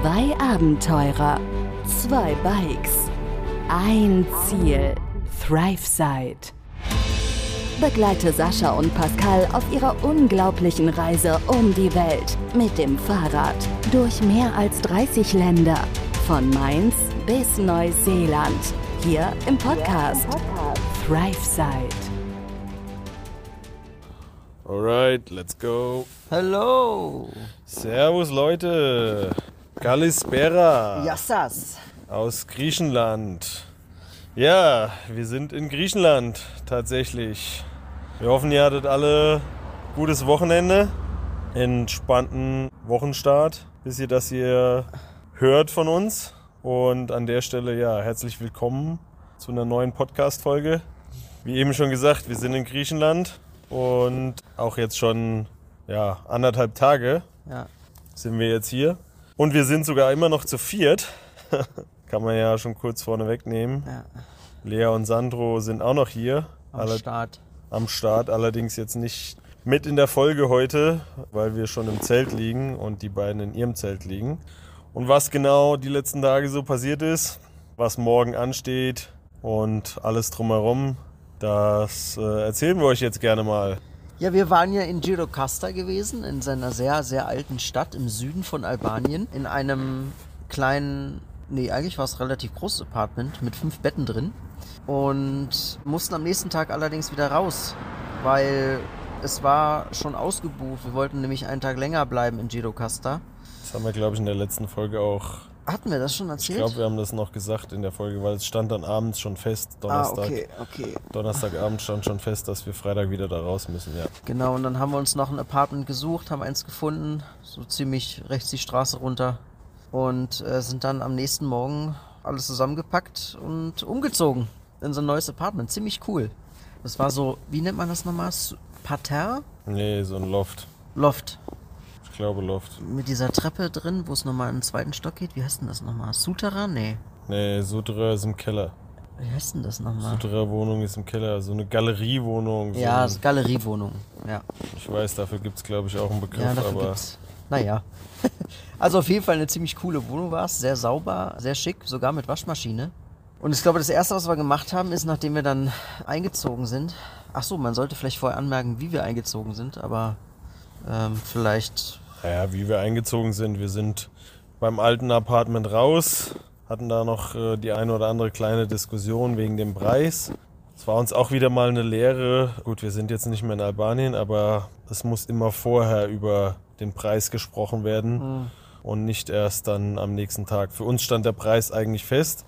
Zwei Abenteurer, zwei Bikes, ein Ziel, ThriveSide. Begleite Sascha und Pascal auf ihrer unglaublichen Reise um die Welt mit dem Fahrrad durch mehr als 30 Länder, von Mainz bis Neuseeland, hier im Podcast ThriveSide. Alright, let's go. Hallo. Servus Leute. Kalispera Yassas. aus Griechenland. Ja, wir sind in Griechenland tatsächlich. Wir hoffen, ihr hattet alle gutes Wochenende, entspannten Wochenstart, bis ihr das hier hört von uns. Und an der Stelle ja, herzlich willkommen zu einer neuen Podcast-Folge. Wie eben schon gesagt, wir sind in Griechenland und auch jetzt schon ja, anderthalb Tage Ja. sind wir jetzt hier. Und wir sind sogar immer noch zu viert. Kann man ja schon kurz vorne wegnehmen. ja. Lea und Sandro sind auch noch hier Am alle Start. am Start. Allerdings jetzt nicht mit in der Folge heute, weil wir schon im Zelt liegen und die beiden in ihrem Zelt liegen. Und was genau die letzten Tage so passiert ist, was morgen ansteht und alles drumherum, das äh, erzählen wir euch jetzt gerne mal. Ja, wir waren ja in Girocasta gewesen, in seiner sehr, sehr alten Stadt im Süden von Albanien, in einem kleinen, nee, eigentlich war es relativ großes Apartment mit fünf Betten drin und mussten am nächsten Tag allerdings wieder raus, weil es war schon ausgebucht. Wir wollten nämlich einen Tag länger bleiben in Girocasta. Das haben wir, glaube ich, in der letzten Folge auch Hatten wir das schon Ich erzählt? glaube, wir haben das noch gesagt in der Folge, weil es stand dann abends schon fest, ah, Donnerstag. okay, okay. Donnerstagabend stand schon fest, dass wir Freitag wieder da raus müssen, ja. Genau, und dann haben wir uns noch ein Apartment gesucht, haben eins gefunden, so ziemlich rechts die Straße runter und äh, sind dann am nächsten Morgen alles zusammengepackt und umgezogen in so ein neues Apartment. Ziemlich cool. Das war so, wie nennt man das nochmal? Parterre? Nee, so ein Loft. Loft. Glaube Loft. Mit dieser Treppe drin, wo es nochmal in den zweiten Stock geht. Wie heißt denn das nochmal? Souterrain? Nee. Nee, Sudra ist im Keller. Wie heißt denn das nochmal? Sudra Wohnung ist im Keller. So eine Galeriewohnung. So Ja, ein, Galeriewohnung. Ja. ich weiß, dafür gibt es, glaube ich, auch einen Begriff, Ja, dafür aber gibt's. Naja. also auf jeden Fall eine ziemlich coole Wohnung war es. Sehr sauber, sehr schick, sogar mit Waschmaschine. Und ich glaube, das erste, was wir gemacht haben, ist, nachdem wir dann eingezogen sind. Ach so, man sollte vielleicht vorher anmerken, wie wir eingezogen sind, aber ähm, vielleicht. Naja, wie wir eingezogen sind. Wir sind beim alten Apartment raus, hatten da noch äh, die eine oder andere kleine Diskussion wegen dem Preis. Es war uns auch wieder mal eine Lehre. Gut, wir sind jetzt nicht mehr in Albanien, aber es muss immer vorher über den Preis gesprochen werden und nicht erst dann am nächsten Tag. Für uns stand der Preis eigentlich fest.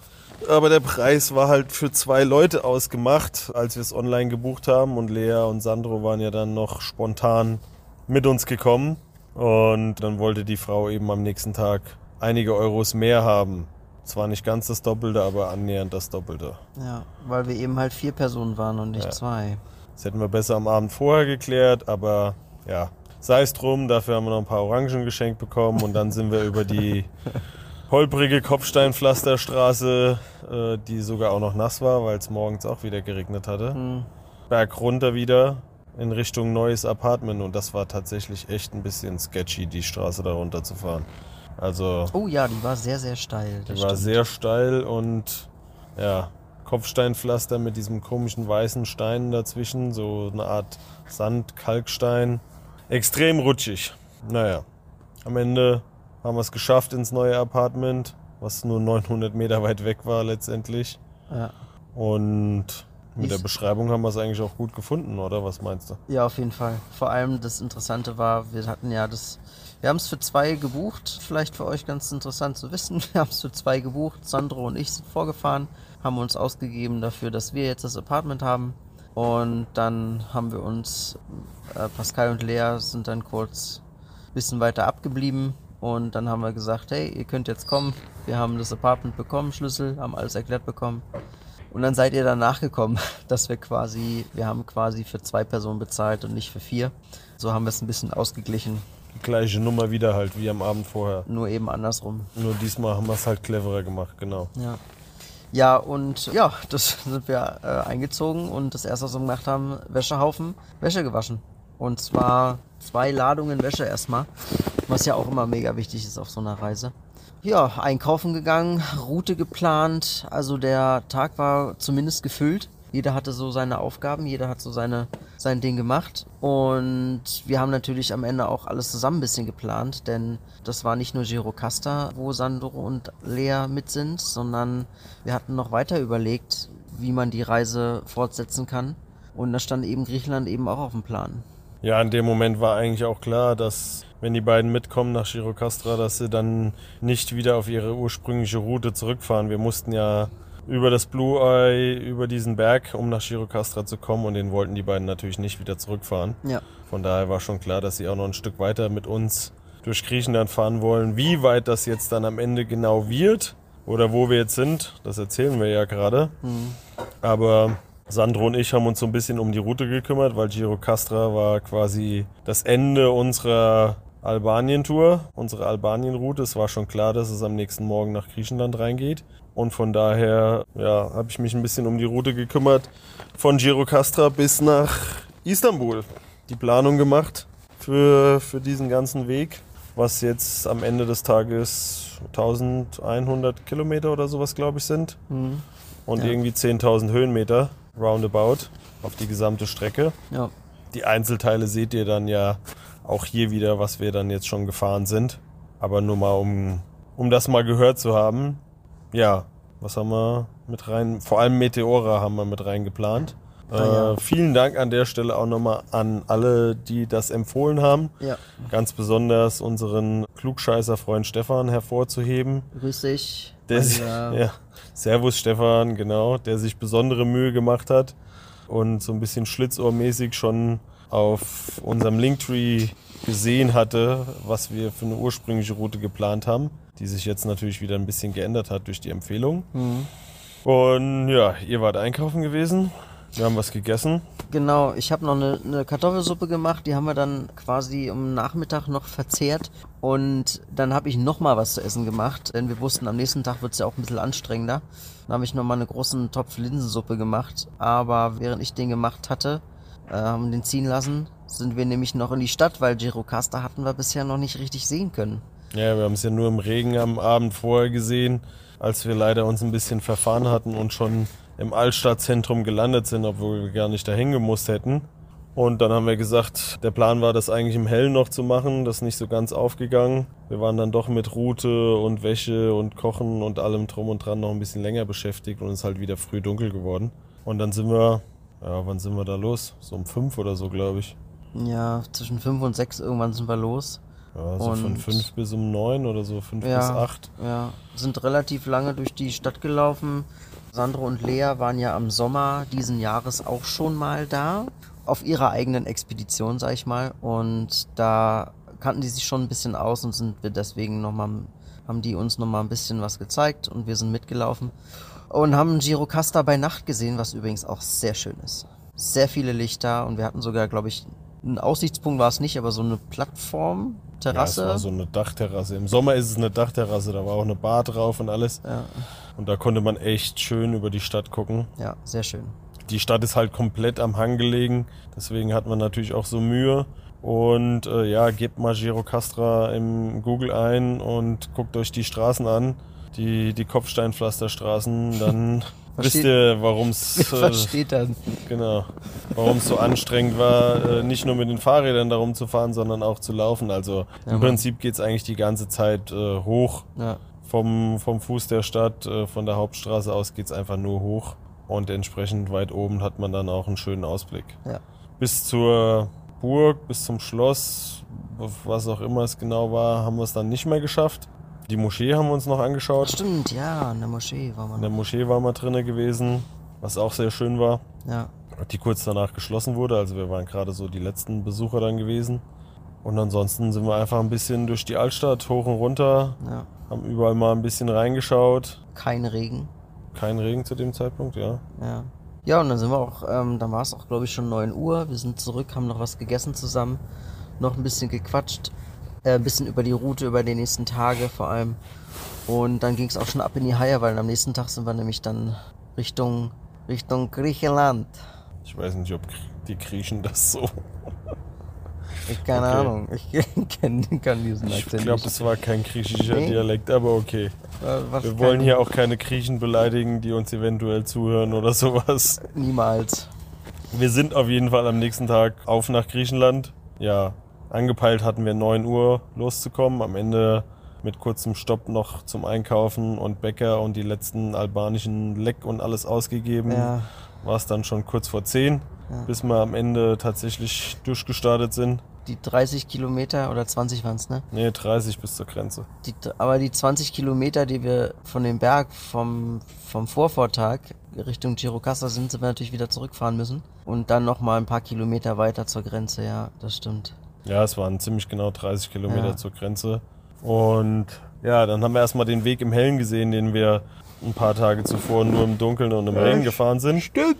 Aber der Preis war halt für zwei Leute ausgemacht, als wir es online gebucht haben. Und Lea und Sandro waren ja dann noch spontan mit uns gekommen. Und dann wollte die Frau eben am nächsten Tag einige Euros mehr haben. Zwar nicht ganz das Doppelte, aber annähernd das Doppelte. Ja, weil wir eben halt vier Personen waren und nicht Ja. zwei. Das hätten wir besser am Abend vorher geklärt, aber ja, sei es drum. Dafür haben wir noch ein paar Orangen geschenkt bekommen und dann sind wir über die holprige Kopfsteinpflasterstraße, äh, die sogar auch noch nass war, weil es morgens auch wieder geregnet hatte, Hm. berg runter wieder in Richtung neues Apartment und das war tatsächlich echt ein bisschen sketchy, die Straße da runter zu fahren. Also Oh ja, die war sehr, sehr steil. die das war stimmt. sehr steil und ja, Kopfsteinpflaster mit diesem komischen weißen Stein dazwischen, so eine Art Sand, Kalkstein. Extrem rutschig. Naja, am Ende haben wir es geschafft ins neue Apartment, was nur 900 Meter weit weg war letztendlich. Ja. Und mit der Beschreibung haben wir es eigentlich auch gut gefunden, oder? Was meinst du? Ja, auf jeden Fall. Vor allem das Interessante war, wir hatten ja das. Wir haben es für zwei gebucht. Vielleicht für euch ganz interessant zu wissen. Wir haben es für zwei gebucht. Sandro und ich sind vorgefahren, haben uns ausgegeben dafür, dass wir jetzt das Apartment haben. Und dann haben wir uns, äh, Pascal und Lea sind dann kurz ein bisschen weiter abgeblieben. Und dann haben wir gesagt, hey, ihr könnt jetzt kommen. Wir haben das Apartment bekommen, Schlüssel, haben alles erklärt bekommen. Und dann seid ihr danach gekommen, dass wir quasi, wir haben quasi für zwei Personen bezahlt und nicht für vier. So haben wir es ein bisschen ausgeglichen, Die gleiche Nummer wieder halt wie am Abend vorher. nur eben andersrum. Nur diesmal haben wir es halt cleverer gemacht, genau. Ja. Ja, und ja, das sind wir äh, eingezogen und das erste, was wir gemacht haben, Wäschehaufen, Wäsche gewaschen. Und zwar zwei Ladungen Wäsche erstmal. was ja auch immer mega wichtig ist auf so einer Reise. Ja, einkaufen gegangen, Route geplant. Also der Tag war zumindest gefüllt. Jeder hatte so seine Aufgaben, jeder hat so seine, sein Ding gemacht. Und wir haben natürlich am Ende auch alles zusammen ein bisschen geplant, denn das war nicht nur Girocasta, wo Sandro und Lea mit sind, sondern wir hatten noch weiter überlegt, wie man die Reise fortsetzen kann. Und da stand eben Griechenland eben auch auf dem Plan. Ja, in dem Moment war eigentlich auch klar, dass wenn die beiden mitkommen nach Girocastra, dass sie dann nicht wieder auf ihre ursprüngliche Route zurückfahren. Wir mussten ja über das Blue Eye, über diesen Berg, um nach Girocastra zu kommen und den wollten die beiden natürlich nicht wieder zurückfahren. Ja. Von daher war schon klar, dass sie auch noch ein Stück weiter mit uns durch Griechenland fahren wollen. Wie weit das jetzt dann am Ende genau wird oder wo wir jetzt sind, das erzählen wir ja gerade. Mhm. Aber Sandro und ich haben uns so ein bisschen um die Route gekümmert, weil Girocastra war quasi das Ende unserer Albanien-Tour, unsere Albanien-Route. Es war schon klar, dass es am nächsten Morgen nach Griechenland reingeht. Und von daher ja, habe ich mich ein bisschen um die Route gekümmert. Von Girocastra bis nach Istanbul. Die Planung gemacht für, für diesen ganzen Weg, was jetzt am Ende des Tages 1100 Kilometer oder sowas, glaube ich, sind. Mhm. Und Ja. irgendwie 10.000 Höhenmeter roundabout auf die gesamte Strecke. Ja. Die Einzelteile seht ihr dann ja auch hier wieder, was wir dann jetzt schon gefahren sind. Aber nur mal, um, um das mal gehört zu haben. Ja, was haben wir mit rein? Vor allem Meteora haben wir mit reingeplant. Ah, ja. Äh, vielen Dank an der Stelle auch nochmal an alle, die das empfohlen haben. Ja. Ganz besonders unseren Klugscheißer-Freund Stefan hervorzuheben. Grüß dich. Der sich, Mein, äh, ja, Servus Stefan, genau, der sich besondere Mühe gemacht hat und so ein bisschen schlitzohrmäßig schon auf unserem Linktree gesehen hatte, was wir für eine ursprüngliche Route geplant haben, die sich jetzt natürlich wieder ein bisschen geändert hat durch die Empfehlung. Mhm. Und ja, ihr wart einkaufen gewesen, wir haben was gegessen. Genau, ich habe noch eine, eine Kartoffelsuppe gemacht, die haben wir dann quasi am Nachmittag noch verzehrt und dann habe ich noch mal was zu essen gemacht, denn wir wussten, am nächsten Tag wird es ja auch ein bisschen anstrengender. Dann habe ich noch mal einen großen Topf Linsensuppe gemacht, aber während ich den gemacht hatte, äh, haben den ziehen lassen, sind wir nämlich noch in die Stadt, weil Girocasta hatten wir bisher noch nicht richtig sehen können. Ja, wir haben es ja nur im Regen am Abend vorher gesehen, als wir leider uns ein bisschen verfahren hatten und schon im Altstadtzentrum gelandet sind, obwohl wir gar nicht dahin gemusst hätten. Und dann haben wir gesagt, der Plan war, das eigentlich im Hellen noch zu machen. Das ist nicht so ganz aufgegangen. Wir waren dann doch mit Route und Wäsche und Kochen und allem drum und dran noch ein bisschen länger beschäftigt und es ist halt wieder früh dunkel geworden. Und dann sind wir, ja, wann sind wir da los? So um fünf oder so, glaube ich. Ja, zwischen fünf und sechs irgendwann sind wir los. Ja, so von Und- fünf bis um neun oder so, fünf Ja. bis acht. Ja, sind relativ lange durch die Stadt gelaufen. Sandro und Lea waren ja am Sommer diesen Jahres auch schon mal da. Auf ihrer eigenen Expedition, sag ich mal. Und da kannten die sich schon ein bisschen aus und sind wir deswegen nochmal, haben die uns nochmal ein bisschen was gezeigt und wir sind mitgelaufen. Und haben Girocasta bei Nacht gesehen, was übrigens auch sehr schön ist. Sehr viele Lichter und wir hatten sogar, glaube ich, ein Aussichtspunkt war es nicht, aber so eine Plattform, Ja, Terrasse. es war so eine Dachterrasse. Im Sommer ist es eine Dachterrasse, da war auch eine Bar drauf und alles. ja, Und da konnte man echt schön über die Stadt gucken. ja, sehr schön. Die Stadt ist halt komplett am Hang gelegen, deswegen hat man natürlich auch so Mühe. Und äh, ja, gebt mal Girocastra im Google ein und guckt euch die Straßen an, die, die Kopfsteinpflasterstraßen, dann wisst Versteht- ihr, warum es Versteht dann. genau, warum es so anstrengend war, äh, nicht nur mit den Fahrrädern darum zu fahren, sondern auch zu laufen. Also Ja, im. Prinzip geht's eigentlich die ganze Zeit äh, hoch Ja, vom, vom Fuß der Stadt, äh, von der Hauptstraße aus geht's einfach nur hoch. Und entsprechend weit oben hat man dann auch einen schönen Ausblick. ja. Bis zur Burg, bis zum Schloss, was auch immer es genau war, haben wir es dann nicht mehr geschafft. Die Moschee haben wir uns noch angeschaut. Stimmt, ja, in der Moschee war In man. der Moschee waren wir drinnen gewesen, was auch sehr schön war. Ja, Die kurz danach geschlossen wurde, also wir waren gerade so die letzten Besucher dann gewesen. Und ansonsten sind wir einfach ein bisschen durch die Altstadt hoch und runter, ja. haben überall mal ein bisschen reingeschaut. Kein Regen. Kein Regen zu dem Zeitpunkt, ja. Ja. Ja, und dann sind wir auch, ähm, dann war es auch, glaube ich, schon 9 Uhr. Wir sind zurück, haben noch was gegessen zusammen, noch ein bisschen gequatscht, äh, ein bisschen über die Route, über die nächsten Tage vor allem. Und dann ging es auch schon ab in die Haie, weil am nächsten Tag sind wir nämlich dann Richtung, Richtung Griechenland. Ich weiß nicht, ob die Griechen das so. Ich, keine Okay. Ahnung. Ich kenn, kann diesen Ich Akzent glaube, nicht. es war kein griechischer Nee. Dialekt, aber okay. Äh, was Wir wollen hier auch keine Griechen beleidigen, die uns eventuell zuhören oder sowas. Niemals. Wir sind auf jeden Fall am nächsten Tag auf nach Griechenland. Ja, angepeilt hatten wir 9 Uhr loszukommen. Am Ende mit kurzem Stopp noch zum Einkaufen und Bäcker und die letzten albanischen Leck und alles ausgegeben. Ja. War es dann schon kurz vor 10, Ja. bis wir am Ende tatsächlich durchgestartet sind. Die 30 Kilometer oder 20 waren es, ne? Nee, 30 bis zur Grenze. Die, aber die 20 Kilometer, die wir von dem Berg vom, vom Vorvortag Richtung Girocassa sind, sind wir natürlich wieder zurückfahren müssen. Und dann nochmal ein paar Kilometer weiter zur Grenze, ja, das stimmt. Ja, es waren ziemlich genau 30 Kilometer Ja. zur Grenze. Und ja, dann haben wir erstmal den Weg im Hellen gesehen, den wir ein paar Tage zuvor nur im Dunkeln und im Regen gefahren sind. Stimmt.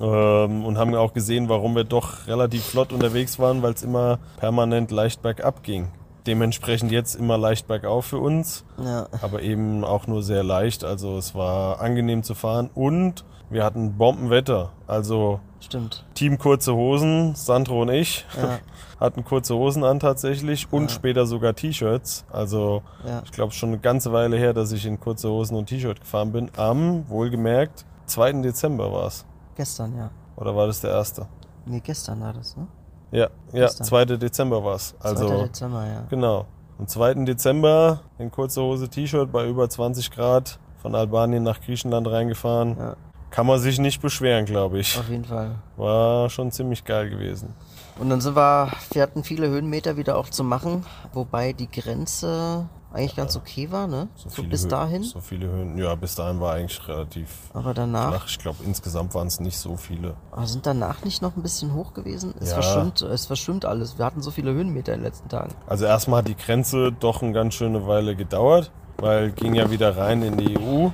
Ähm, und haben auch gesehen, warum wir doch relativ flott unterwegs waren, weil es immer permanent leicht bergab ging. Dementsprechend jetzt immer leicht bergauf für uns, Ja, aber eben auch nur sehr leicht. Also es war angenehm zu fahren und wir hatten Bombenwetter. Also stimmt. Team kurze Hosen, Sandro und ich Ja, hatten kurze Hosen an tatsächlich und Ja. später sogar T-Shirts. Also ja. ich glaube schon eine ganze Weile her, dass ich in kurze Hosen und T-Shirt gefahren bin. Am, wohlgemerkt, 2. Dezember war es. Gestern, ja. Oder war das der erste? Nee, gestern war das, ne? Ja, ja, Gestern. 2. Dezember war es. 2. Also Dezember, ja. genau. Am 2. Dezember in kurze Hose T-Shirt bei über 20 Grad von Albanien nach Griechenland reingefahren. Ja, Kann man sich nicht beschweren, glaube ich. auf jeden Fall. War schon ziemlich geil gewesen. Und dann sind wir, wir hatten viele Höhenmeter wieder auch zu machen, wobei die Grenze eigentlich ganz okay war, ne? So, viele bis Hö- dahin. So viele Höhen. Ja, bis dahin war eigentlich relativ Aber danach, flach. Ich glaube, insgesamt waren es nicht so viele. aber sind danach nicht noch ein bisschen hoch gewesen? Es Ja. verschwimmt, es verschwimmt alles. Wir hatten so viele Höhenmeter in den letzten Tagen. Also erstmal hat die Grenze doch eine ganz schöne Weile gedauert, weil ging ja wieder rein in die EU.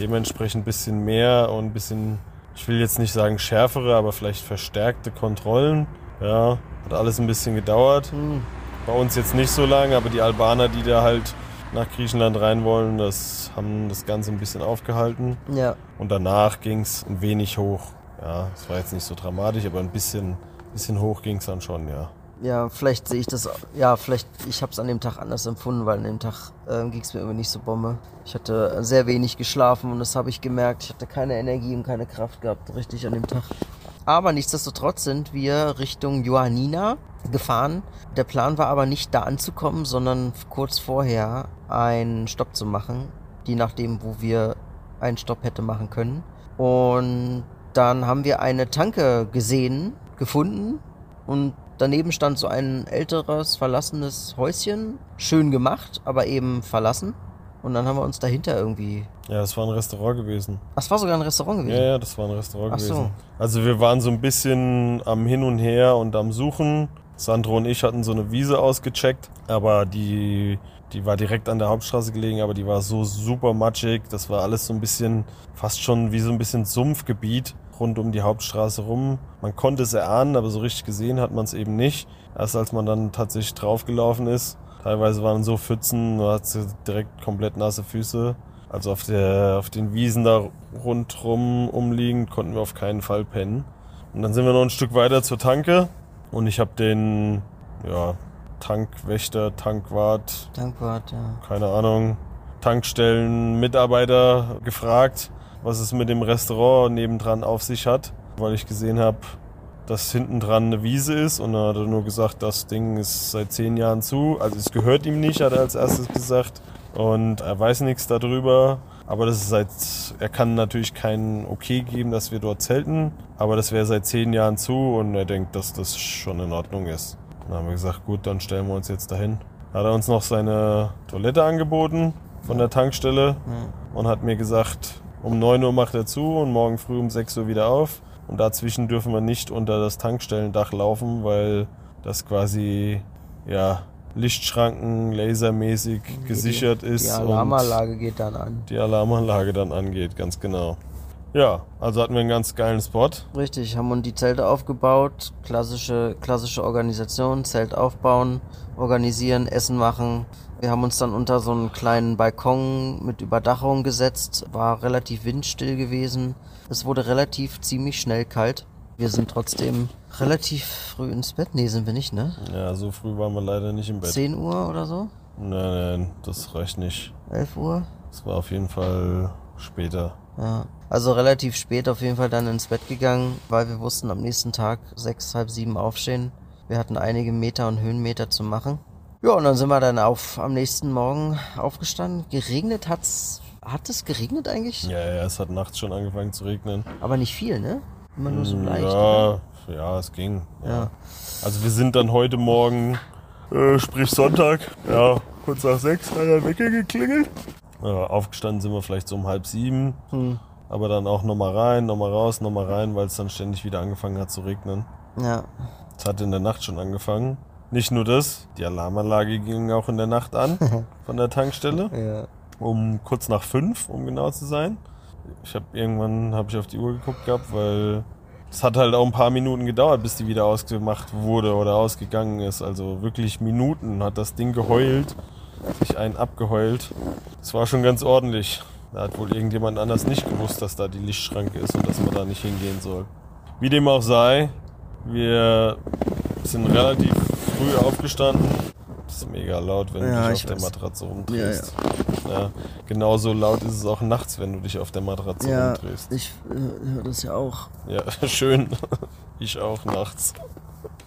Dementsprechend ein bisschen mehr und ein bisschen, ich will jetzt nicht sagen schärfere, aber vielleicht verstärkte Kontrollen. Ja, hat alles ein bisschen gedauert. Hm, Bei uns jetzt nicht so lange, aber die Albaner, die da halt nach Griechenland rein wollen, das haben das Ganze ein bisschen aufgehalten. ja, Und danach ging es ein wenig hoch. Ja, es war jetzt nicht so dramatisch, aber ein bisschen, bisschen hoch ging es dann schon, ja. Ja, vielleicht sehe ich das, ja, vielleicht, ich habe es an dem Tag anders empfunden, weil an dem Tag ähm, ging es mir irgendwie nicht so Bombe. Ich hatte sehr wenig geschlafen und das habe ich gemerkt. Ich hatte keine Energie und keine Kraft gehabt, richtig an dem Tag. Aber nichtsdestotrotz sind wir Richtung Johannina gefahren. Der Plan war aber nicht da anzukommen, sondern kurz vorher einen Stopp zu machen, je nachdem, wo wir einen Stopp hätte machen können. Und dann haben wir eine Tanke gesehen, gefunden und daneben stand so ein älteres, verlassenes Häuschen. Schön gemacht, aber eben verlassen. Und dann haben wir uns dahinter irgendwie. Ja, das war ein Restaurant gewesen. Das war sogar ein Restaurant gewesen. Ja, ja, das war ein Restaurant Ach so. gewesen. Also wir waren so ein bisschen am Hin und Her und am Suchen. Sandro und ich hatten so eine Wiese ausgecheckt, aber die, die war direkt an der Hauptstraße gelegen, aber die war so super matschig. Das war alles so ein bisschen, fast schon wie so ein bisschen Sumpfgebiet rund um die Hauptstraße rum. Man konnte es erahnen, aber so richtig gesehen hat man es eben nicht. Erst als man dann tatsächlich draufgelaufen ist. Teilweise waren so Pfützen, da hat sie direkt komplett nasse Füße. Also auf, der, auf den Wiesen da rundrum umliegend konnten wir auf keinen Fall pennen. Und dann sind wir noch ein Stück weiter zur Tanke und ich habe den ja, Tankwächter, Tankwart, Dankwart, ja. keine Ahnung, Tankstellen-Mitarbeiter gefragt, was es mit dem Restaurant nebendran auf sich hat, weil ich gesehen habe, dass hinten dran eine Wiese ist und dann hat er nur gesagt, das Ding ist seit zehn Jahren zu. Also es gehört ihm nicht, hat er als erstes gesagt. Und er weiß nichts darüber. Aber das ist seit, er kann natürlich kein Okay geben, dass wir dort zelten. Aber das wäre seit zehn Jahren zu und er denkt, dass das schon in Ordnung ist. Dann haben wir gesagt, gut, dann stellen wir uns jetzt dahin. Hat er uns noch seine Toilette angeboten von der Tankstelle ja. und hat mir gesagt, um 9 Uhr macht er zu und morgen früh um 6 Uhr wieder auf. Und dazwischen dürfen wir nicht unter das Tankstellendach laufen, weil das quasi ja, Lichtschranken lasermäßig gesichert ist Die und Alarmanlage geht dann an. die Alarmanlage dann angeht, ganz genau. Ja, also hatten wir einen ganz geilen Spot. Richtig, haben uns die Zelte aufgebaut. Klassische, klassische Organisation, Zelt aufbauen, organisieren, Essen machen. Wir haben uns dann unter so einen kleinen Balkon mit Überdachung gesetzt. War relativ windstill gewesen. Es wurde relativ ziemlich schnell kalt. Wir sind trotzdem relativ früh ins Bett. Nee, sind wir nicht, ne? Ja, so früh waren wir leider nicht im Bett. 10 Uhr oder so? Nein, nein, das reicht nicht. 11 Uhr? Es war auf jeden Fall später. Ja. Also relativ spät auf jeden Fall dann ins Bett gegangen, weil wir wussten, am nächsten Tag sechs, halb sieben aufstehen. Wir hatten einige Meter und Höhenmeter zu machen. Ja, und dann sind wir dann auf, am nächsten Morgen aufgestanden. Geregnet hat's. Hat es geregnet eigentlich? Ja, ja, es hat nachts schon angefangen zu regnen. Aber nicht viel, ne? Immer nur so leicht. Ja, oder? ja, es ging. Ja. Ja. Also wir sind dann heute Morgen, äh, sprich Sonntag, ja, kurz nach sechs hat der Wecker geklingelt. Ja, aufgestanden sind wir vielleicht so um halb sieben. Hm. Aber dann auch nochmal rein, nochmal raus, nochmal rein, weil es dann ständig wieder angefangen hat zu regnen. Ja. Es hat in der Nacht schon angefangen. Nicht nur das, die Alarmanlage ging auch in der Nacht an von der Tankstelle. Ja. Um kurz nach fünf, um genau zu sein. Ich habe irgendwann habe ich auf die Uhr geguckt gehabt, weil es hat halt auch ein paar Minuten gedauert, bis die wieder ausgemacht wurde oder ausgegangen ist. Also wirklich Minuten hat das Ding geheult, sich einen abgeheult. Das war schon ganz ordentlich. Da hat wohl irgendjemand anders nicht gewusst, dass da die Lichtschranke ist und dass man da nicht hingehen soll. Wie dem auch sei, wir sind relativ früh aufgestanden. Das ist mega laut, wenn Ja, du dich ich auf der weiß. Matratze rumdrehst. Ja, genauso laut ist es auch nachts, wenn du dich auf der Matratze Ja, rumdrehst. ich äh, höre das ja auch. Ja, schön. Ich auch nachts.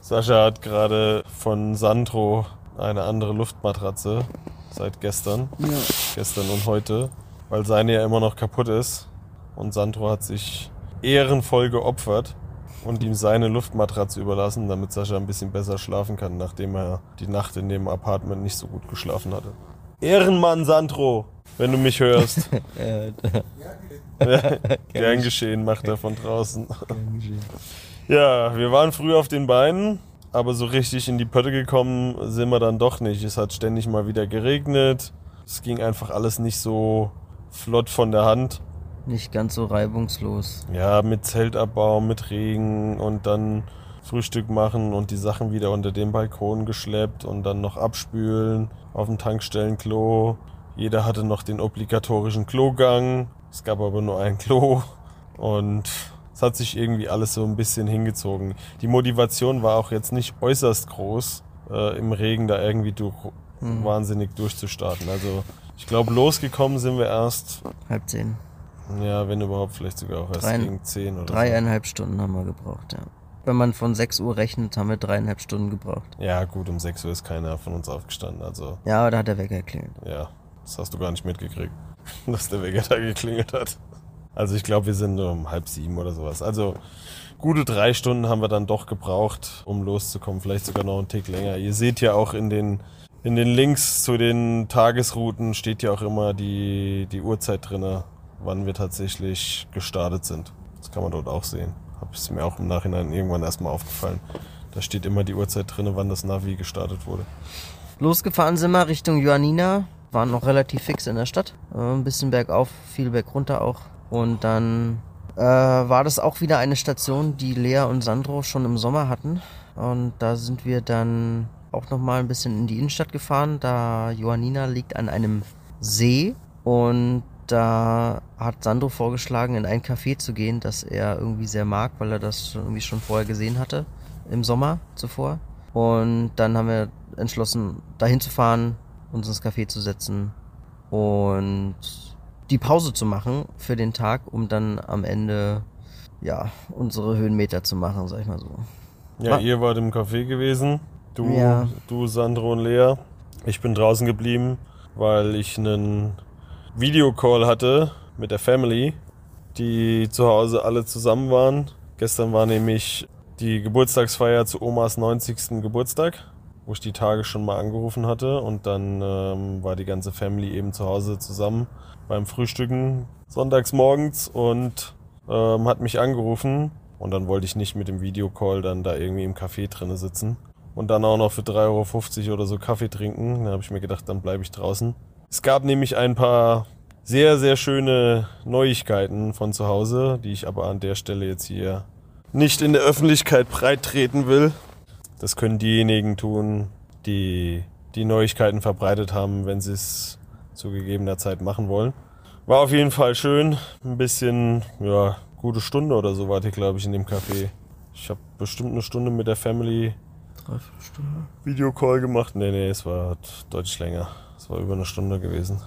Sascha hat gerade von Sandro eine andere Luftmatratze seit gestern. Ja. Gestern und heute, weil seine ja immer noch kaputt ist. Und Sandro hat sich ehrenvoll geopfert und ihm seine Luftmatratze überlassen, damit Sascha ein bisschen besser schlafen kann, nachdem er die Nacht in dem Apartment nicht so gut geschlafen hatte. Ehrenmann, Sandro, wenn du mich hörst. Gern geschehen, macht er von draußen. Ja, wir waren früh auf den Beinen, aber so richtig in die Pötte gekommen sind wir dann doch nicht. Es hat ständig mal wieder geregnet. Es ging einfach alles nicht so flott von der Hand. Nicht ganz so reibungslos. Ja, mit Zeltabbau, mit Regen und dann Frühstück machen und die Sachen wieder unter den Balkon geschleppt und dann noch abspülen auf dem Tankstellenklo. Jeder hatte noch den obligatorischen Klogang. Es gab aber nur ein Klo und es hat sich irgendwie alles so ein bisschen hingezogen. Die Motivation war auch jetzt nicht äußerst groß, äh, im Regen da irgendwie durch, wahnsinnig durchzustarten. Also ich glaube, losgekommen sind wir erst, Halb zehn. ja, wenn überhaupt, vielleicht sogar auch erst Drei- gegen 10 oder so. Dreieinhalb Stunden haben wir gebraucht, ja. Wenn man von 6 Uhr rechnet, haben wir dreieinhalb Stunden gebraucht. Ja, gut, um 6 Uhr ist keiner von uns aufgestanden. Also, Ja, da hat der Wecker geklingelt. ja, das hast du gar nicht mitgekriegt, dass der Wecker da geklingelt hat. Also, ich glaube, wir sind um halb sieben oder sowas. Also, gute drei Stunden haben wir dann doch gebraucht, um loszukommen. Vielleicht sogar noch einen Tick länger. Ihr seht ja auch in den, in den Links zu den Tagesrouten steht ja auch immer die, die Uhrzeit drinne, wann wir tatsächlich gestartet sind. Das kann man dort auch sehen. Hab es mir auch im Nachhinein irgendwann erstmal aufgefallen. Da steht immer die Uhrzeit drinne, wann das Navi gestartet wurde. Losgefahren sind wir Richtung Johannina, waren noch relativ fix in der Stadt. Äh, ein bisschen bergauf, viel bergunter auch. Und dann äh, war das auch wieder eine Station, die Lea und Sandro schon im Sommer hatten. Und da sind wir dann auch nochmal ein bisschen in die Innenstadt gefahren, da Johannina liegt an einem See und da hat Sandro vorgeschlagen, in ein Café zu gehen, das er irgendwie sehr mag, weil er das irgendwie schon vorher gesehen hatte, im Sommer zuvor. Und dann haben wir entschlossen, dahin zu fahren, uns ins Café zu setzen und die Pause zu machen für den Tag, um dann am Ende ja unsere Höhenmeter zu machen, sag ich mal so. Ja, ihr wart im Café gewesen. Du, Ja. du, Sandro und Lea. Ich bin draußen geblieben, weil ich einen Videocall hatte mit der Family, die zu Hause alle zusammen waren. Gestern war nämlich die Geburtstagsfeier zu Omas 90. Geburtstag, wo ich die Tage schon mal angerufen hatte. Und dann ähm, war die ganze Family eben zu Hause zusammen beim Frühstücken sonntags morgens und ähm, hat mich angerufen. Und dann wollte ich nicht mit dem Videocall dann da irgendwie im Café drinne sitzen. Und dann auch noch für 3,50 Euro oder so Kaffee trinken. Da habe ich mir gedacht, dann bleibe ich draußen. Es gab nämlich ein paar sehr, sehr schöne Neuigkeiten von zu Hause, die ich aber an der Stelle jetzt hier nicht in der Öffentlichkeit breit treten will. Das können diejenigen tun, die die Neuigkeiten verbreitet haben, wenn sie es zu gegebener Zeit machen wollen. War auf jeden Fall schön. Ein bisschen, ja, gute Stunde oder so wart ihr, glaube ich, in dem Café. Ich habe bestimmt eine Stunde mit der Family Dreiviertel Stunde. Videocall gemacht. Nee, nee, es war deutlich länger. Es war über eine Stunde gewesen.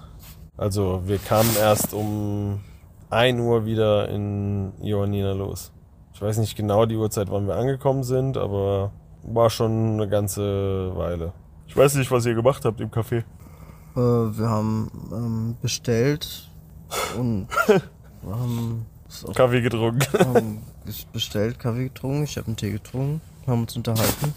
Also wir kamen erst um 1 Uhr wieder in Ioannina los. Ich weiß nicht genau die Uhrzeit, wann wir angekommen sind, aber war schon eine ganze Weile. Ich weiß nicht, was ihr gemacht habt im Café. Äh, wir haben ähm, bestellt und haben, Kaffee getrunken. haben bestellt, Kaffee getrunken, ich habe einen Tee getrunken, haben uns unterhalten.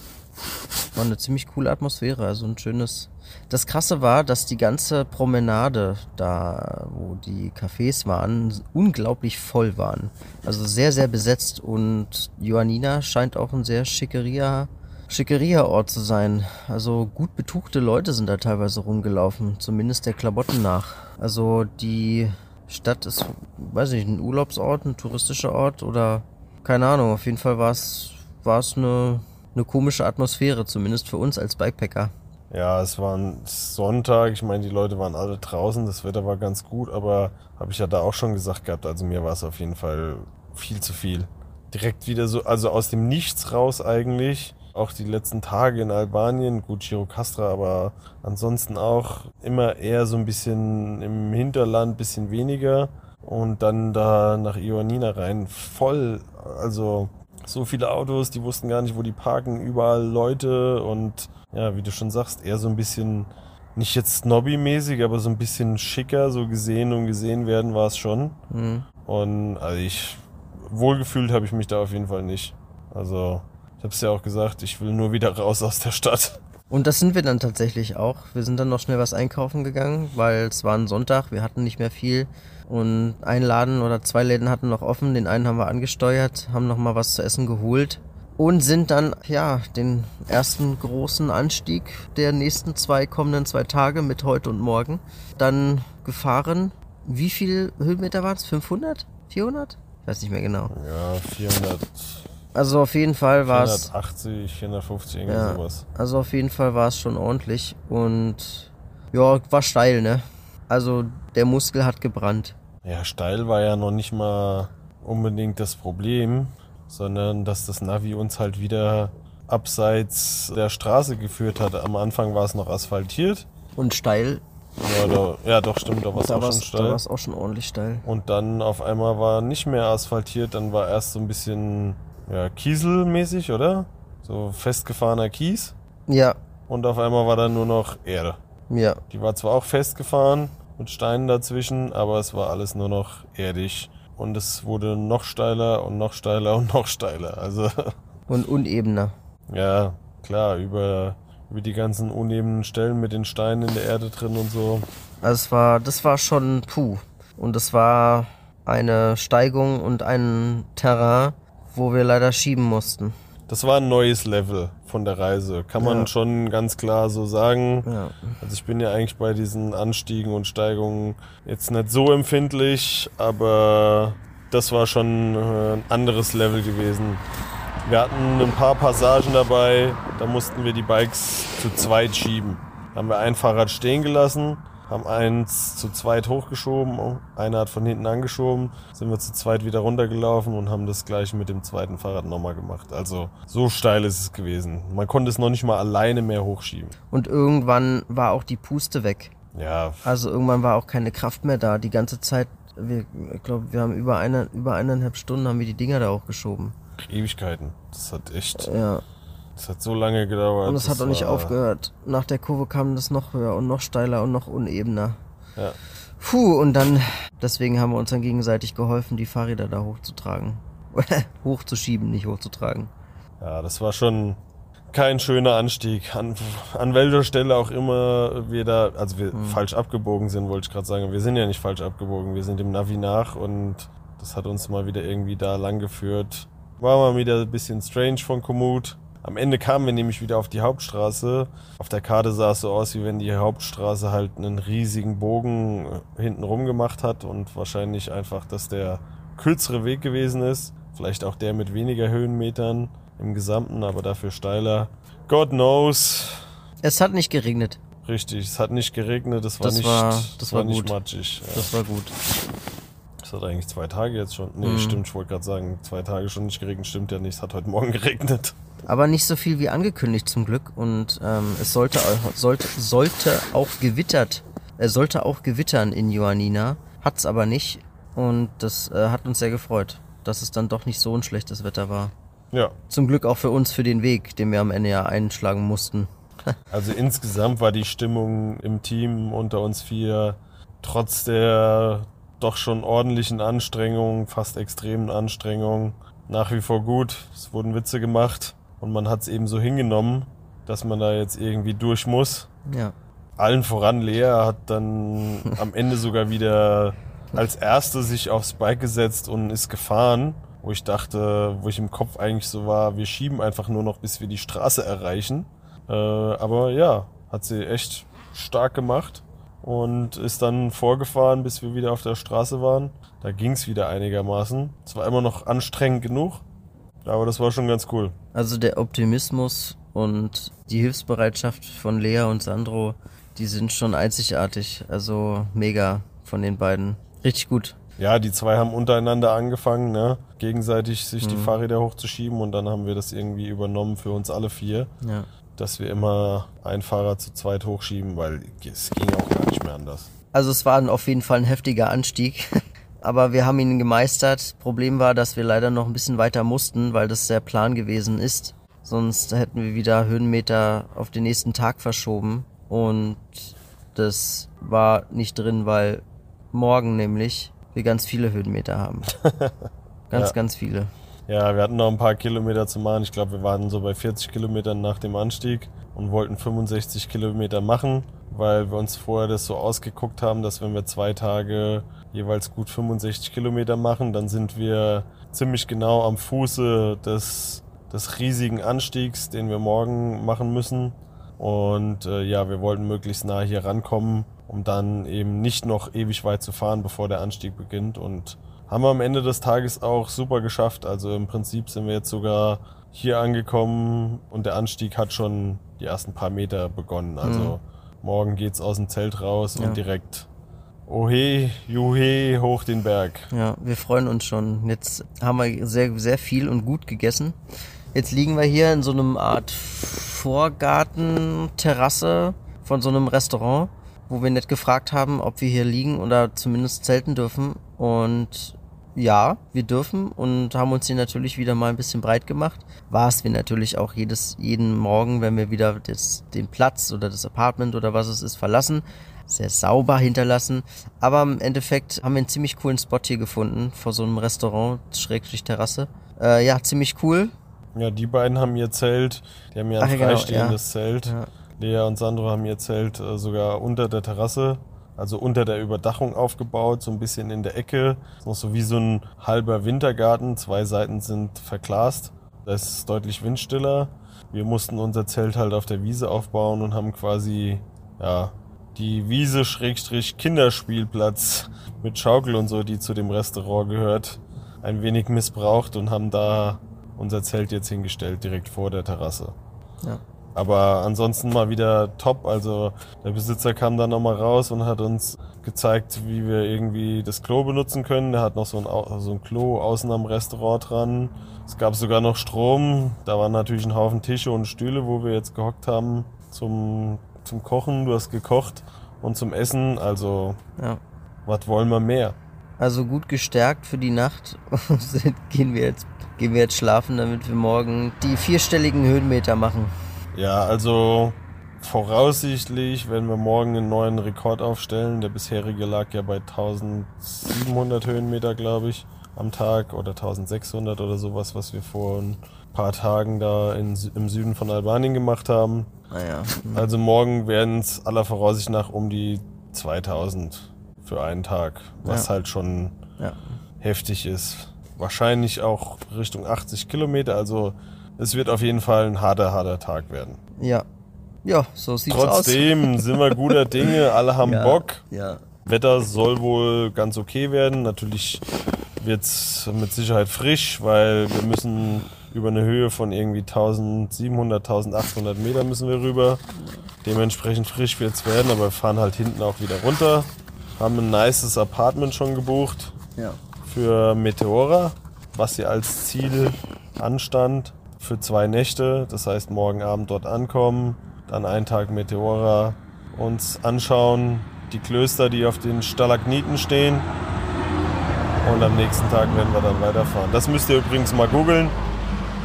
War eine ziemlich coole Atmosphäre, also ein schönes. Das Krasse war, dass die ganze Promenade da, wo die Cafés waren, unglaublich voll waren. Also sehr, sehr besetzt und Johannina scheint auch ein sehr schickeria, schickeria Ort zu sein. Also gut betuchte Leute sind da teilweise rumgelaufen, zumindest der Klamotten nach. Also die Stadt ist, weiß ich, ein Urlaubsort, ein touristischer Ort oder keine Ahnung. Auf jeden Fall war es war es eine eine komische Atmosphäre, zumindest für uns als Bikepacker. Ja, es war ein Sonntag. Ich meine, die Leute waren alle draußen. Das Wetter war ganz gut, aber habe ich ja da auch schon gesagt gehabt. Also mir war es auf jeden Fall viel zu viel. Direkt wieder so, also aus dem Nichts raus eigentlich. Auch die letzten Tage in Albanien, gut, Girocastra, aber ansonsten auch immer eher so ein bisschen im Hinterland, bisschen weniger. Und dann da nach Ioannina rein, voll, also so viele Autos, die wussten gar nicht, wo die parken, überall Leute und ja, wie du schon sagst, eher so ein bisschen, nicht jetzt snobby-mäßig, aber so ein bisschen schicker, so gesehen und gesehen werden war es schon. Mhm. Und also ich, wohlgefühlt habe ich mich da auf jeden Fall nicht. Also, ich habe es ja auch gesagt, ich will nur wieder raus aus der Stadt. Und das sind wir dann tatsächlich auch. Wir sind dann noch schnell was einkaufen gegangen, weil es war ein Sonntag, wir hatten nicht mehr viel. Und ein Laden oder zwei Läden hatten noch offen, den einen haben wir angesteuert, haben noch mal was zu essen geholt und sind dann, ja, den ersten großen Anstieg der nächsten zwei kommenden zwei Tage mit heute und morgen dann gefahren. Wie viel Höhenmeter waren es? 500? 400? Ich weiß nicht mehr genau. Ja, 400. Also auf jeden Fall war es. 480, 450, irgendwie Ja. sowas. Also auf jeden Fall war es schon ordentlich und ja, war steil, ne? Also der Muskel hat gebrannt. Ja, steil war ja noch nicht mal unbedingt das Problem, sondern dass das Navi uns halt wieder abseits der Straße geführt hat. Am Anfang war es noch asphaltiert. Und steil, Ja, da, ja doch, stimmt, da war es auch war schon es da war's steil. auch schon ordentlich steil. Und dann auf einmal war nicht mehr asphaltiert, dann war erst so ein bisschen ja, kieselmäßig, oder? So festgefahrener Kies. Ja, Und auf einmal war dann nur noch Erde. ja. Die war zwar auch festgefahren mit Steinen dazwischen, aber es war alles nur noch erdig. Und es wurde noch steiler und noch steiler und noch steiler. Also Und unebener. ja, klar, über, über die ganzen unebenen Stellen mit den Steinen in der Erde drin und so. Also es war, das war schon puh. Und es war eine Steigung und ein Terrain, wo wir leider schieben mussten. Das war ein neues Level von der Reise, kann man Ja. schon ganz klar so sagen. Ja. Also ich bin ja eigentlich bei diesen Anstiegen und Steigungen jetzt nicht so empfindlich, aber das war schon äh, ein anderes Level gewesen. Wir hatten ein paar Passagen dabei, da mussten wir die Bikes zu zweit schieben. Haben wir ein Fahrrad stehen gelassen, haben eins zu zweit hochgeschoben, einer hat von hinten angeschoben, sind wir zu zweit wieder runtergelaufen und haben das gleiche mit dem zweiten Fahrrad nochmal gemacht. Also so steil ist es gewesen. Man konnte es noch nicht mal alleine mehr hochschieben. Und irgendwann war auch die Puste weg. Ja, Also irgendwann war auch keine Kraft mehr da. Die ganze Zeit, wir, ich glaube, wir haben über, eine, über eineinhalb Stunden haben wir die Dinger da hochgeschoben. Ewigkeiten. Das hat echt, Ja. Das hat so lange gedauert. Und es hat auch nicht aufgehört. Nach der Kurve kam das noch höher und noch steiler und noch unebener. Ja. Puh, und dann, deswegen haben wir uns dann gegenseitig geholfen, die Fahrräder da hochzutragen. hochzuschieben, nicht hochzutragen. Ja, das war schon kein schöner Anstieg. An, an welcher Stelle auch immer wir da, also wir Hm. falsch abgebogen sind, wollte ich gerade sagen. Wir sind ja nicht falsch abgebogen. Wir sind dem Navi nach und das hat uns mal wieder irgendwie da lang geführt. War mal wieder ein bisschen strange von Komoot. Am Ende kamen wir nämlich wieder auf die Hauptstraße. Auf der Karte sah es so aus, wie wenn die Hauptstraße halt einen riesigen Bogen äh, hinten rum gemacht hat und wahrscheinlich einfach, dass der kürzere Weg gewesen ist. Vielleicht auch der mit weniger Höhenmetern im Gesamten, aber dafür steiler. God knows. Es hat nicht geregnet. Richtig, es hat nicht geregnet, es war Das nicht, war- das war war nicht gut. matschig. Ja. Das war gut. Es Es hat eigentlich zwei Tage jetzt schon. Nee, Mhm. stimmt, ich wollte gerade sagen, zwei Tage schon nicht geregnet. Stimmt ja nicht, es hat heute Morgen geregnet. Aber nicht so viel wie angekündigt zum Glück. Und ähm, es sollte auch, sollte, sollte auch gewittert, es sollte auch gewittern in Johannina. Hat's aber nicht. Und das äh, hat uns sehr gefreut, dass es dann doch nicht so ein schlechtes Wetter war. Ja, Zum Glück auch für uns für den Weg, den wir am Ende ja einschlagen mussten. also insgesamt war die Stimmung im Team unter uns vier trotz der doch schon ordentlichen Anstrengungen, fast extremen Anstrengungen, nach wie vor gut. Es wurden Witze gemacht und man hat es eben so hingenommen, dass man da jetzt irgendwie durch muss. Ja. Allen voran Lea hat dann am Ende sogar wieder als Erste sich aufs Bike gesetzt und ist gefahren, wo ich dachte, wo ich im Kopf eigentlich so war, wir schieben einfach nur noch, bis wir die Straße erreichen. Äh, aber ja, hat sie echt stark gemacht und ist dann vorgefahren, bis wir wieder auf der Straße waren. Da ging es wieder einigermaßen. Es war immer noch anstrengend genug, aber das war schon ganz cool. Also der Optimismus und die Hilfsbereitschaft von Lea und Sandro, die sind schon einzigartig. Also mega von den beiden. Richtig gut. Ja, die zwei haben untereinander angefangen, ne? gegenseitig sich die Mhm. Fahrräder hochzuschieben und dann haben wir das irgendwie übernommen für uns alle vier, Ja. dass wir immer ein Fahrrad zu zweit hochschieben, weil es ging auch gar nicht mehr anders. Also es war auf jeden Fall ein heftiger Anstieg. Aber wir haben ihn gemeistert. Problem war, dass wir leider noch ein bisschen weiter mussten, weil das der Plan gewesen ist. Sonst hätten wir wieder Höhenmeter auf den nächsten Tag verschoben. Und das war nicht drin, weil morgen nämlich wir ganz viele Höhenmeter haben. Ganz, Ja. ganz viele. Ja, wir hatten noch ein paar Kilometer zu machen. Ich glaube, wir waren so bei 40 Kilometern nach dem Anstieg und wollten 65 Kilometer machen, weil wir uns vorher das so ausgeguckt haben, dass wenn wir zwei Tage jeweils gut 65 Kilometer machen, dann sind wir ziemlich genau am Fuße des, des riesigen Anstiegs, den wir morgen machen müssen. Und äh, ja, wir wollten möglichst nah hier rankommen, um dann eben nicht noch ewig weit zu fahren, bevor der Anstieg beginnt. Und haben wir am Ende des Tages auch super geschafft. Also im Prinzip sind wir jetzt sogar hier angekommen und der Anstieg hat schon die ersten paar Meter begonnen. Also morgen geht's aus dem Zelt raus Ja. und direkt Ohe, Juhe, hoch den Berg. Ja, wir freuen uns schon. Jetzt haben wir sehr, sehr viel und gut gegessen. Jetzt liegen wir hier in so einem Art Vorgarten-Terrasse von so einem Restaurant, wo wir nicht gefragt haben, ob wir hier liegen oder zumindest zelten dürfen. Und ja, wir dürfen und haben uns hier natürlich wieder mal ein bisschen breit gemacht. War es wir natürlich auch jedes, jeden Morgen, wenn wir wieder das, den Platz oder das Apartment oder was es ist verlassen. Sehr sauber hinterlassen. Aber im Endeffekt haben wir einen ziemlich coolen Spot hier gefunden, vor so einem Restaurant, Schrägstrich Terrasse. Äh, ja, ziemlich cool. Ja, die beiden haben ihr Zelt, die haben ja ein Ach ja, genau, freistehendes Zelt. Ja. Lea und Sandro haben ihr Zelt äh, sogar unter der Terrasse, also unter der Überdachung aufgebaut, so ein bisschen in der Ecke. Ist noch so wie so ein halber Wintergarten. Zwei Seiten sind verglast. Das ist deutlich windstiller. Wir mussten unser Zelt halt auf der Wiese aufbauen und haben quasi, ja, die Wiese Schrägstrich Kinderspielplatz mit Schaukel und so, die zu dem Restaurant gehört, ein wenig missbraucht und haben da unser Zelt jetzt hingestellt, direkt vor der Terrasse. Ja. Aber ansonsten mal wieder top. Also der Besitzer kam dann nochmal raus und hat uns gezeigt, wie wir irgendwie das Klo benutzen können. Der hat noch so ein, so ein Klo außen am Restaurant dran. Es gab sogar noch Strom. Da waren natürlich ein Haufen Tische und Stühle, wo wir jetzt gehockt haben zum, zum Kochen. Du hast gekocht und zum Essen. Also Ja. was wollen wir mehr? Also gut gestärkt für die Nacht gehen wir jetzt gehen wir jetzt schlafen, damit wir morgen die vierstelligen Höhenmeter machen. Ja, also voraussichtlich werden wir morgen einen neuen Rekord aufstellen. Der bisherige lag ja bei 1700 Höhenmeter, glaube ich, am Tag oder 1600 oder sowas, was wir vor ein paar Tagen da in, im Süden von Albanien gemacht haben. Naja. Also morgen werden es aller Voraussicht nach um die 2000 für einen Tag, was Ja. halt schon Ja. heftig ist. Wahrscheinlich auch Richtung 80 Kilometer, also es wird auf jeden Fall ein harter, harter Tag werden. Ja. Ja, so sieht's Trotzdem sind wir guter Dinge, alle aus. haben ja. Bock. Ja. Wetter soll wohl ganz okay werden. Natürlich wird's mit Sicherheit frisch, weil wir müssen über eine Höhe von irgendwie 1700, 1800 Meter müssen wir rüber. Dementsprechend frisch wird's werden, aber wir fahren halt hinten auch wieder runter. Haben ein nices Apartment schon gebucht. Ja. für Meteora, was sie als Ziel anstand für zwei Nächte. Das heißt, morgen Abend dort ankommen, dann einen Tag Meteora uns anschauen, die Klöster, die auf den Stalagniten stehen. Und am nächsten Tag werden wir dann weiterfahren. Das müsst ihr übrigens mal googeln.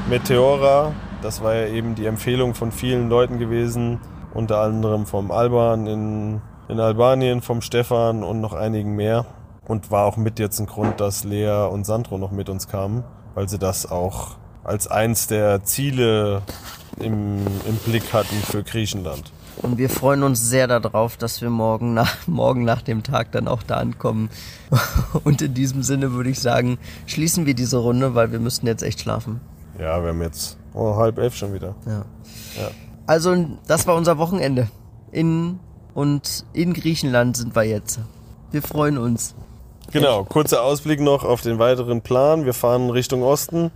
Meteora, das war ja eben die Empfehlung von vielen Leuten gewesen, unter anderem vom Alban in, in Albanien, vom Stefan und noch einigen mehr. Und war auch mit jetzt ein Grund, dass Lea und Sandro noch mit uns kamen, weil sie das auch als eins der Ziele im, im Blick hatten für Griechenland. Und wir freuen uns sehr darauf, dass wir morgen nach, morgen nach dem Tag dann auch da ankommen. Und in diesem Sinne würde ich sagen, schließen wir diese Runde, weil wir müssten jetzt echt schlafen. Ja, wir haben jetzt oh, halb elf schon wieder. Ja. Ja. Also, das war unser Wochenende. In und in Griechenland sind wir jetzt. Wir freuen uns. Genau, kurzer Ausblick noch auf den weiteren Plan. Wir fahren Richtung Osten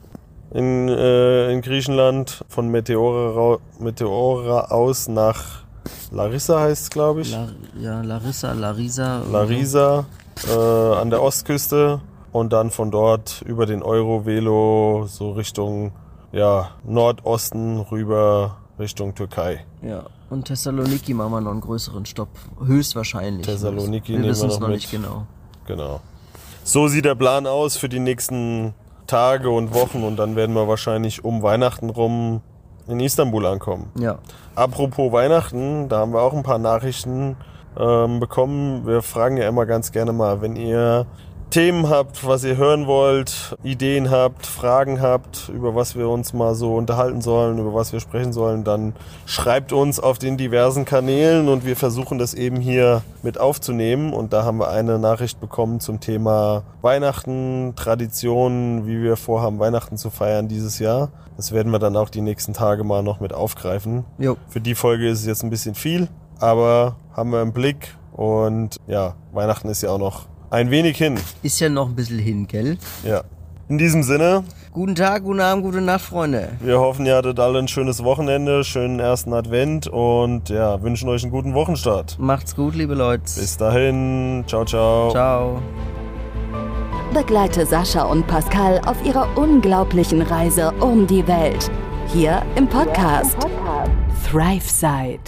in, äh, in Griechenland von Meteora, Meteora aus nach Larissa heißt es, glaube ich. La, ja, Larissa, Larisa. Larisa äh, an der Ostküste und dann von dort über den Eurovelo so Richtung ja, Nordosten rüber Richtung Türkei. Ja. Und Thessaloniki machen wir noch einen größeren Stopp. Höchstwahrscheinlich. Thessaloniki wir nehmen wir wissen es noch noch mit. nicht genau. Genau. So sieht der Plan aus für die nächsten Tage und Wochen und dann werden wir wahrscheinlich um Weihnachten rum in Istanbul ankommen. Ja. Apropos Weihnachten, da haben wir auch ein paar Nachrichten ähm, bekommen. Wir fragen ja immer ganz gerne mal, wenn ihr Themen habt, was ihr hören wollt, Ideen habt, Fragen habt, über was wir uns mal so unterhalten sollen, über was wir sprechen sollen, dann schreibt uns auf den diversen Kanälen und wir versuchen das eben hier mit aufzunehmen. Und da haben wir eine Nachricht bekommen zum Thema Weihnachten, Traditionen, wie wir vorhaben, Weihnachten zu feiern dieses Jahr. Das werden wir dann auch die nächsten Tage mal noch mit aufgreifen. Jo. Für die Folge ist es jetzt ein bisschen viel, aber haben wir im Blick und ja, Weihnachten ist ja auch noch ein wenig hin. Ist ja noch ein bisschen hin, gell? Ja. In diesem Sinne, Guten Tag, guten Abend, gute Nacht, Freunde. wir hoffen, ihr hattet alle ein schönes Wochenende, schönen ersten Advent und ja, wünschen euch einen guten Wochenstart. Macht's gut, liebe Leute. Bis dahin, ciao, ciao. Ciao. Begleite Sascha und Pascal auf ihrer unglaublichen Reise um die Welt. Hier im Podcast ThriveSide.